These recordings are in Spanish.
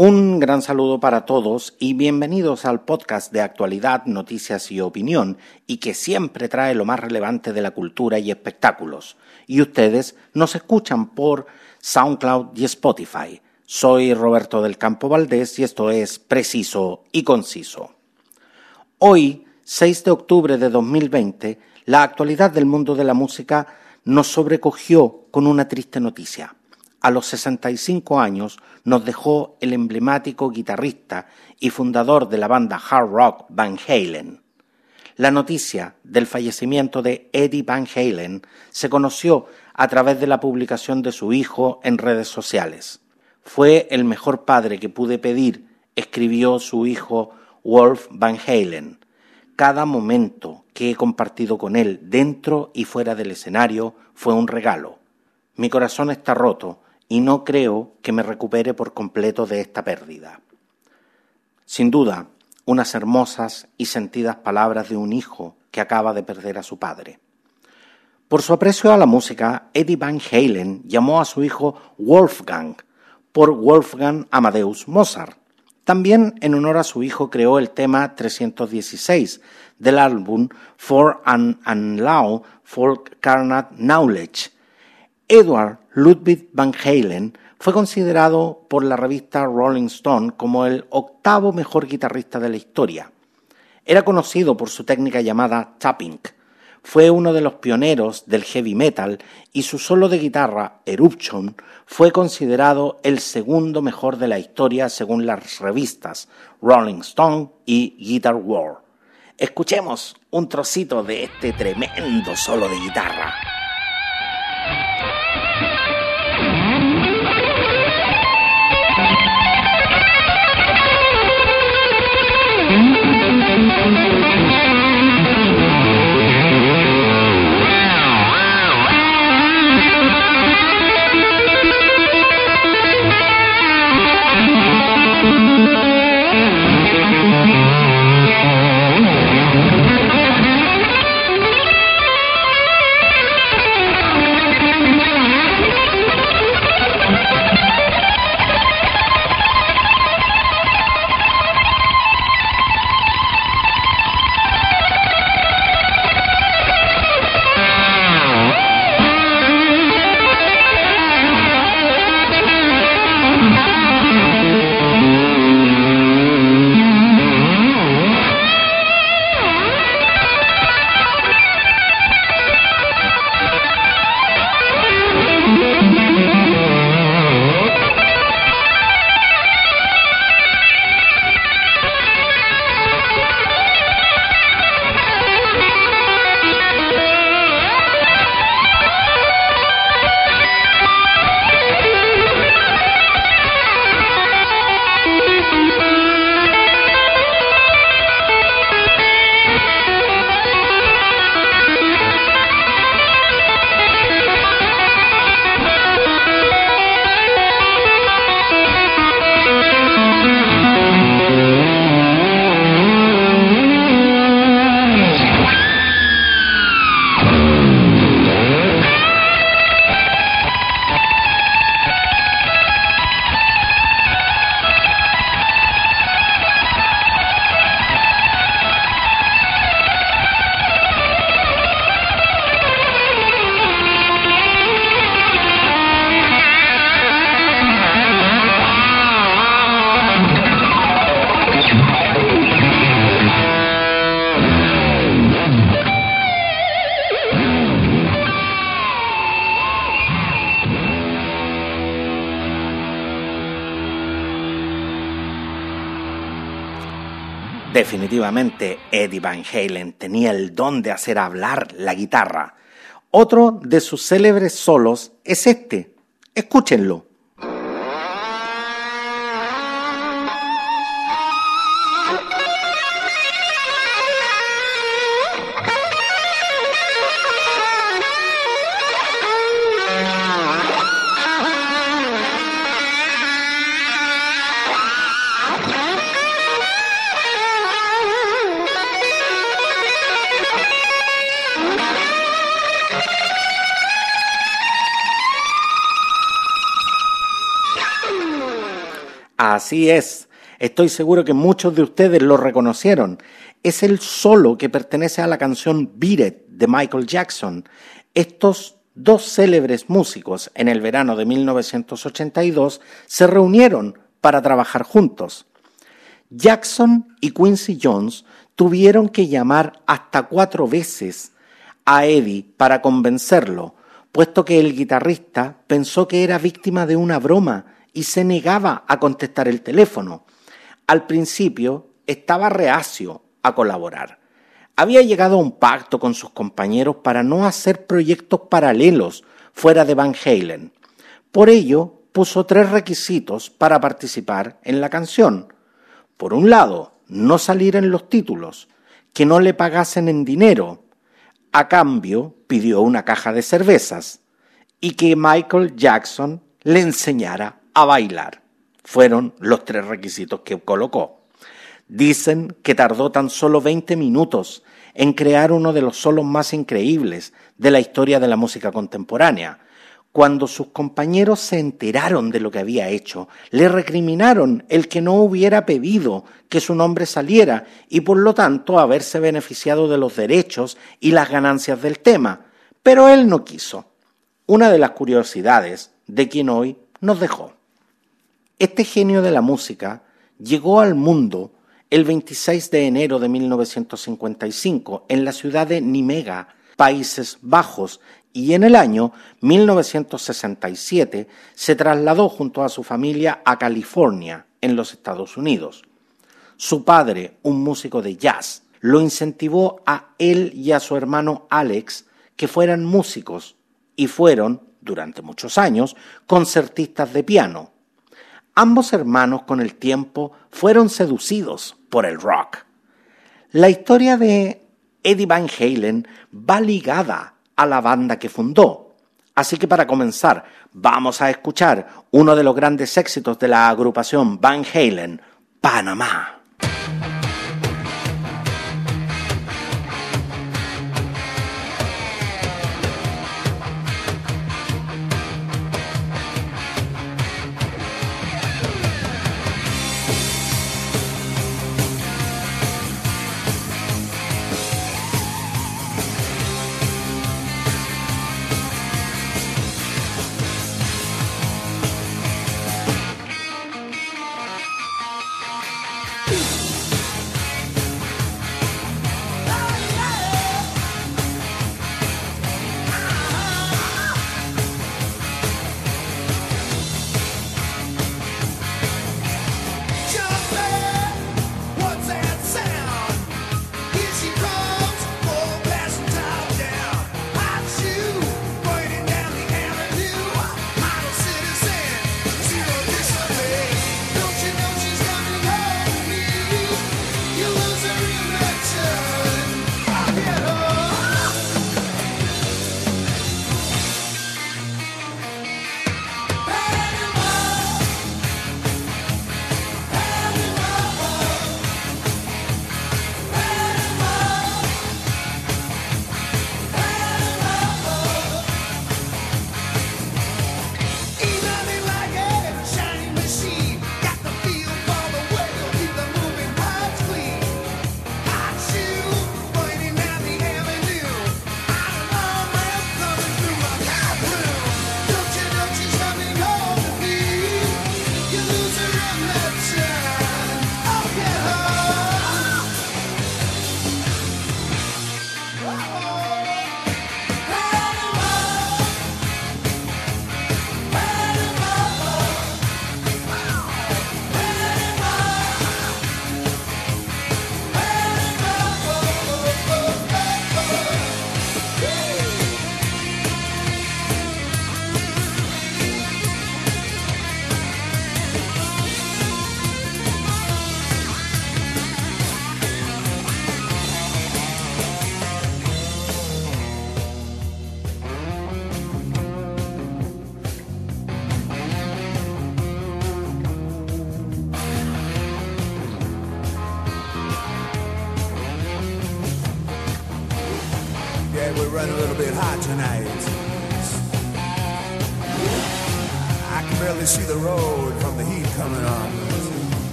Un gran saludo para todos y bienvenidos al podcast de actualidad, noticias y opinión y que siempre trae lo más relevante de la cultura y espectáculos. Y ustedes nos escuchan por SoundCloud y Spotify. Soy Roberto del Campo Valdés y esto es Preciso y Conciso. Hoy, 6 de octubre de 2020, la actualidad del mundo de la música nos sobrecogió con una triste noticia a los 65 años nos dejó el emblemático guitarrista y fundador de la banda hard rock Van Halen. La noticia del fallecimiento de Eddie Van Halen se conoció a través de la publicación de su hijo en redes sociales. Fue el mejor padre que pude pedir, escribió su hijo Wolf Van Halen. Cada momento que he compartido con él dentro y fuera del escenario fue un regalo. Mi corazón está roto y no creo que me recupere por completo de esta pérdida. Sin duda, unas hermosas y sentidas palabras de un hijo que acaba de perder a su padre. Por su aprecio a la música, Eddie Van Halen llamó a su hijo Wolfgang por Wolfgang Amadeus Mozart. También en honor a su hijo creó el tema 316 del álbum For an Unlaw Folk Carnat Knowledge. Edward Ludwig Van Halen fue considerado por la revista Rolling Stone como el octavo mejor guitarrista de la historia. Era conocido por su técnica llamada tapping. Fue uno de los pioneros del heavy metal y su solo de guitarra, Eruption, fue considerado el segundo mejor de la historia según las revistas Rolling Stone y Guitar World. Escuchemos un trocito de este tremendo solo de guitarra. Definitivamente Eddie Van Halen tenía el don de hacer hablar la guitarra. Otro de sus célebres solos es este. Escúchenlo. Así es. Estoy seguro que muchos de ustedes lo reconocieron. Es el solo que pertenece a la canción Beat de Michael Jackson. Estos dos célebres músicos en el verano de 1982 se reunieron para trabajar juntos. Jackson y Quincy Jones tuvieron que llamar hasta cuatro veces a Eddie para convencerlo, puesto que el guitarrista pensó que era víctima de una broma y se negaba a contestar el teléfono. Al principio estaba reacio a colaborar. Había llegado a un pacto con sus compañeros para no hacer proyectos paralelos fuera de Van Halen. Por ello, puso tres requisitos para participar en la canción. Por un lado, no salir en los títulos, que no le pagasen en dinero. A cambio, pidió una caja de cervezas y que Michael Jackson le enseñara a bailar. Fueron los tres requisitos que colocó. Dicen que tardó tan solo 20 minutos en crear uno de los solos más increíbles de la historia de la música contemporánea, cuando sus compañeros se enteraron de lo que había hecho, le recriminaron el que no hubiera pedido que su nombre saliera y por lo tanto haberse beneficiado de los derechos y las ganancias del tema. Pero él no quiso. Una de las curiosidades de quien hoy nos dejó. Este genio de la música llegó al mundo el 26 de enero de 1955 en la ciudad de Nimega, Países Bajos, y en el año 1967 se trasladó junto a su familia a California, en los Estados Unidos. Su padre, un músico de jazz, lo incentivó a él y a su hermano Alex que fueran músicos y fueron, durante muchos años, concertistas de piano. Ambos hermanos con el tiempo fueron seducidos por el rock. La historia de Eddie Van Halen va ligada a la banda que fundó. Así que para comenzar, vamos a escuchar uno de los grandes éxitos de la agrupación Van Halen, Panamá.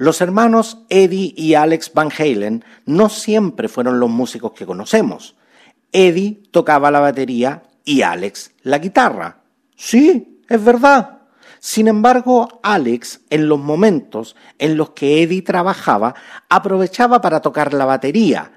Los hermanos Eddie y Alex Van Halen no siempre fueron los músicos que conocemos. Eddie tocaba la batería y Alex la guitarra. Sí, es verdad. Sin embargo, Alex, en los momentos en los que Eddie trabajaba, aprovechaba para tocar la batería,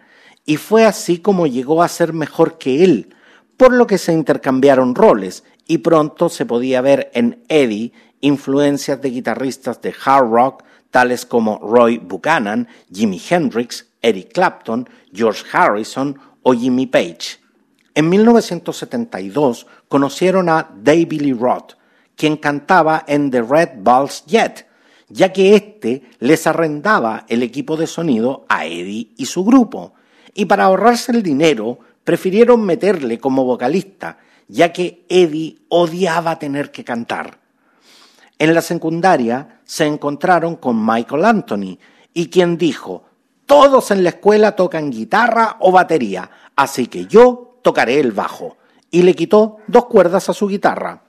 y fue así como llegó a ser mejor que él, por lo que se intercambiaron roles, y pronto se podía ver en Eddie influencias de guitarristas de hard rock, tales como Roy Buchanan, Jimi Hendrix, Eric Clapton, George Harrison o Jimmy Page. En 1972 conocieron a David Lee Roth, quien cantaba en The Red Balls Jet, ya que éste les arrendaba el equipo de sonido a Eddie y su grupo, y para ahorrarse el dinero prefirieron meterle como vocalista, ya que Eddie odiaba tener que cantar. En la secundaria se encontraron con Michael Anthony y quien dijo, todos en la escuela tocan guitarra o batería, así que yo tocaré el bajo. Y le quitó dos cuerdas a su guitarra.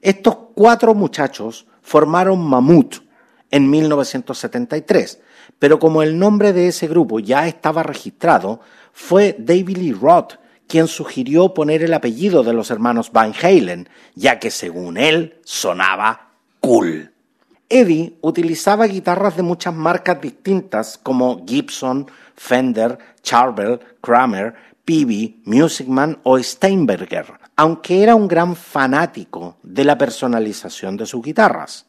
Estos cuatro muchachos formaron Mammoth en 1973, pero como el nombre de ese grupo ya estaba registrado, fue David Lee Roth quien sugirió poner el apellido de los hermanos Van Halen, ya que según él sonaba Eddie utilizaba guitarras de muchas marcas distintas como Gibson, Fender, Charvel, Kramer, Peavey, Musicman o Steinberger, aunque era un gran fanático de la personalización de sus guitarras.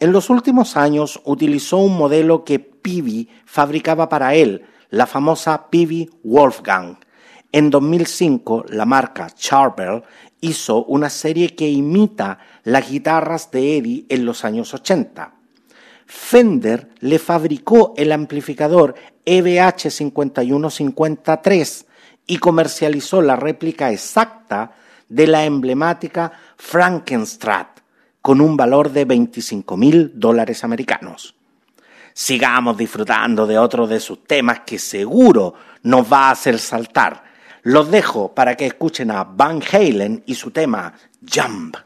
En los últimos años utilizó un modelo que Peavey fabricaba para él, la famosa Peavey Wolfgang. En 2005, la marca Charvel hizo una serie que imita las guitarras de Eddie en los años 80. Fender le fabricó el amplificador EVH 5153 y comercializó la réplica exacta de la emblemática Frankenstrat con un valor de 25 mil dólares americanos. Sigamos disfrutando de otro de sus temas que seguro nos va a hacer saltar los dejo para que escuchen a Van Halen y su tema Jump.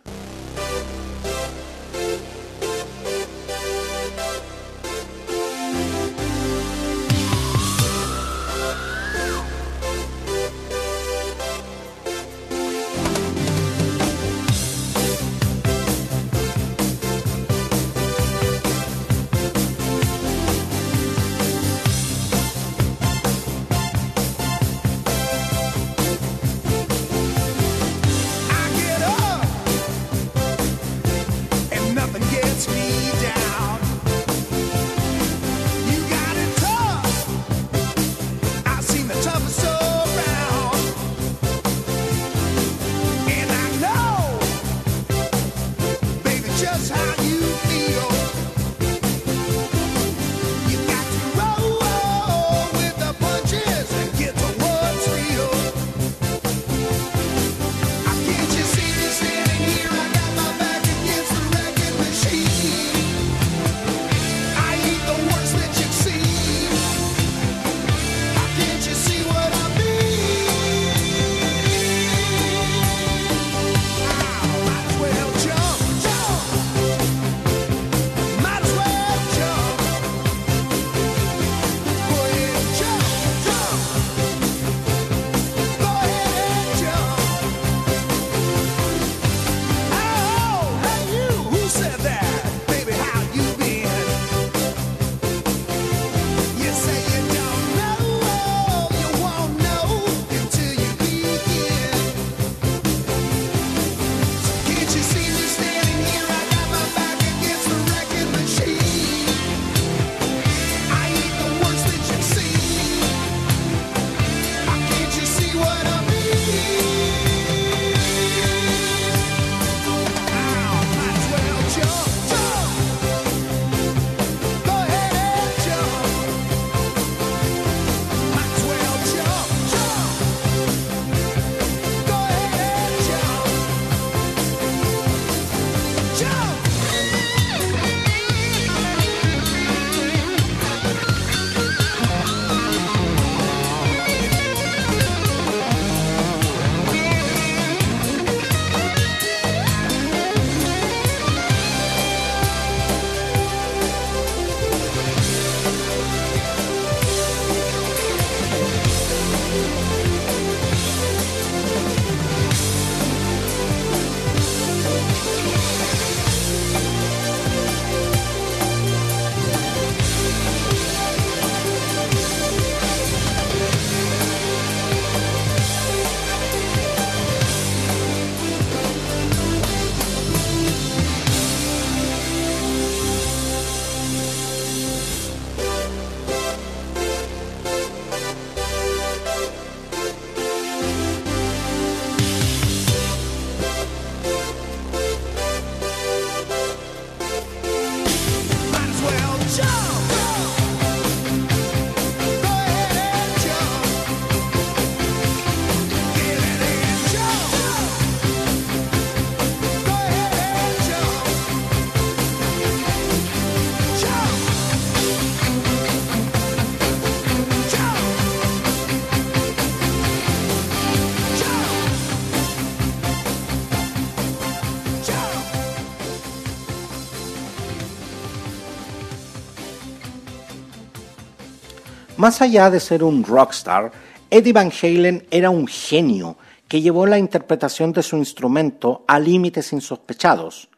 Más allá de ser un rockstar, Eddie Van Halen era un genio que llevó la interpretación de su instrumento a límites insospechados.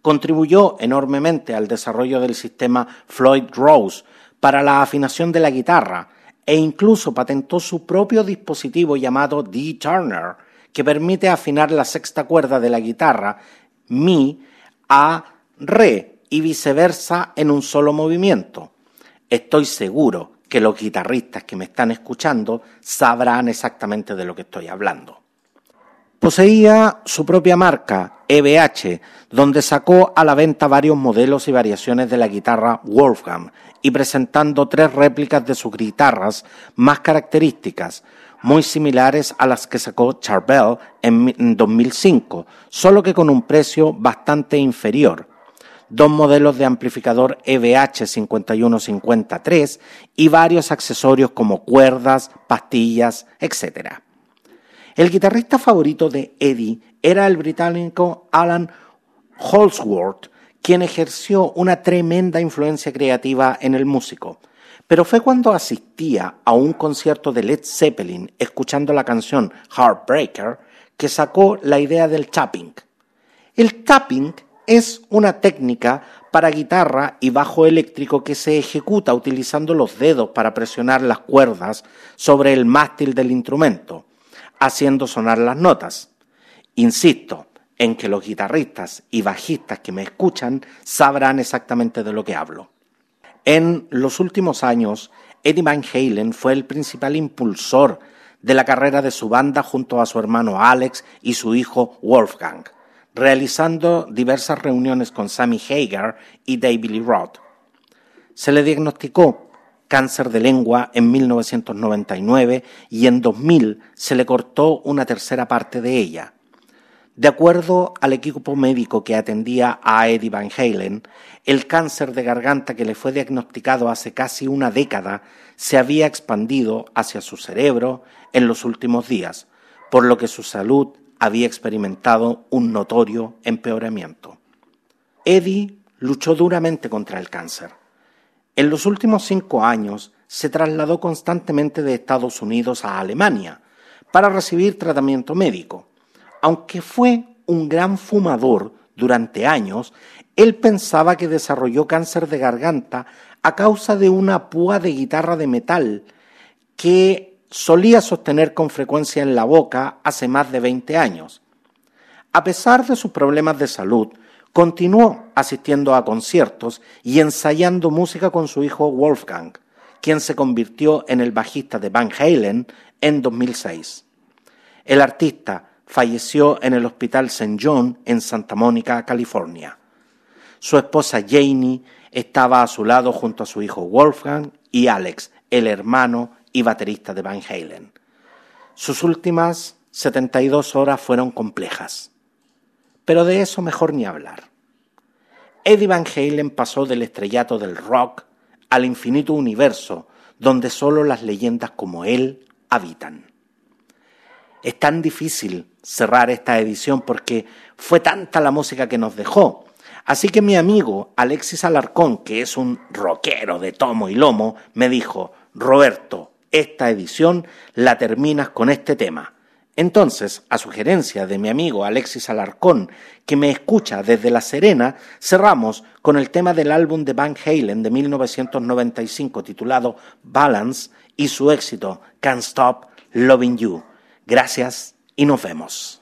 Contribuyó enormemente al desarrollo del sistema Floyd Rose para la afinación de la guitarra e incluso patentó su propio dispositivo llamado D-Turner, que permite afinar la sexta cuerda de la guitarra Mi a Re y viceversa en un solo movimiento. Estoy seguro que los guitarristas que me están escuchando sabrán exactamente de lo que estoy hablando. Poseía su propia marca, EBH, donde sacó a la venta varios modelos y variaciones de la guitarra Wolfgang y presentando tres réplicas de sus guitarras más características, muy similares a las que sacó Charbel en 2005, solo que con un precio bastante inferior. Dos modelos de amplificador EBH 5153 y varios accesorios como cuerdas, pastillas, etc. El guitarrista favorito de Eddie era el británico Alan Holsworth, quien ejerció una tremenda influencia creativa en el músico. Pero fue cuando asistía a un concierto de Led Zeppelin escuchando la canción Heartbreaker que sacó la idea del tapping. El tapping es una técnica para guitarra y bajo eléctrico que se ejecuta utilizando los dedos para presionar las cuerdas sobre el mástil del instrumento haciendo sonar las notas. Insisto en que los guitarristas y bajistas que me escuchan sabrán exactamente de lo que hablo. En los últimos años, Eddie Van Halen fue el principal impulsor de la carrera de su banda junto a su hermano Alex y su hijo Wolfgang, realizando diversas reuniones con Sammy Hagar y David Lee Roth. Se le diagnosticó cáncer de lengua en 1999 y en 2000 se le cortó una tercera parte de ella. De acuerdo al equipo médico que atendía a Eddie Van Halen, el cáncer de garganta que le fue diagnosticado hace casi una década se había expandido hacia su cerebro en los últimos días, por lo que su salud había experimentado un notorio empeoramiento. Eddie luchó duramente contra el cáncer en los últimos cinco años se trasladó constantemente de Estados Unidos a Alemania para recibir tratamiento médico. Aunque fue un gran fumador durante años, él pensaba que desarrolló cáncer de garganta a causa de una púa de guitarra de metal que solía sostener con frecuencia en la boca hace más de 20 años. A pesar de sus problemas de salud, Continuó asistiendo a conciertos y ensayando música con su hijo Wolfgang, quien se convirtió en el bajista de Van Halen en 2006. El artista falleció en el Hospital St. John en Santa Mónica, California. Su esposa Janie estaba a su lado junto a su hijo Wolfgang y Alex, el hermano y baterista de Van Halen. Sus últimas 72 horas fueron complejas pero de eso mejor ni hablar. Eddie Van Halen pasó del estrellato del rock al infinito universo donde solo las leyendas como él habitan. Es tan difícil cerrar esta edición porque fue tanta la música que nos dejó. Así que mi amigo Alexis Alarcón, que es un rockero de tomo y lomo, me dijo, Roberto, esta edición la terminas con este tema. Entonces, a sugerencia de mi amigo Alexis Alarcón, que me escucha desde La Serena, cerramos con el tema del álbum de Van Halen de 1995 titulado Balance y su éxito Can't Stop Loving You. Gracias y nos vemos.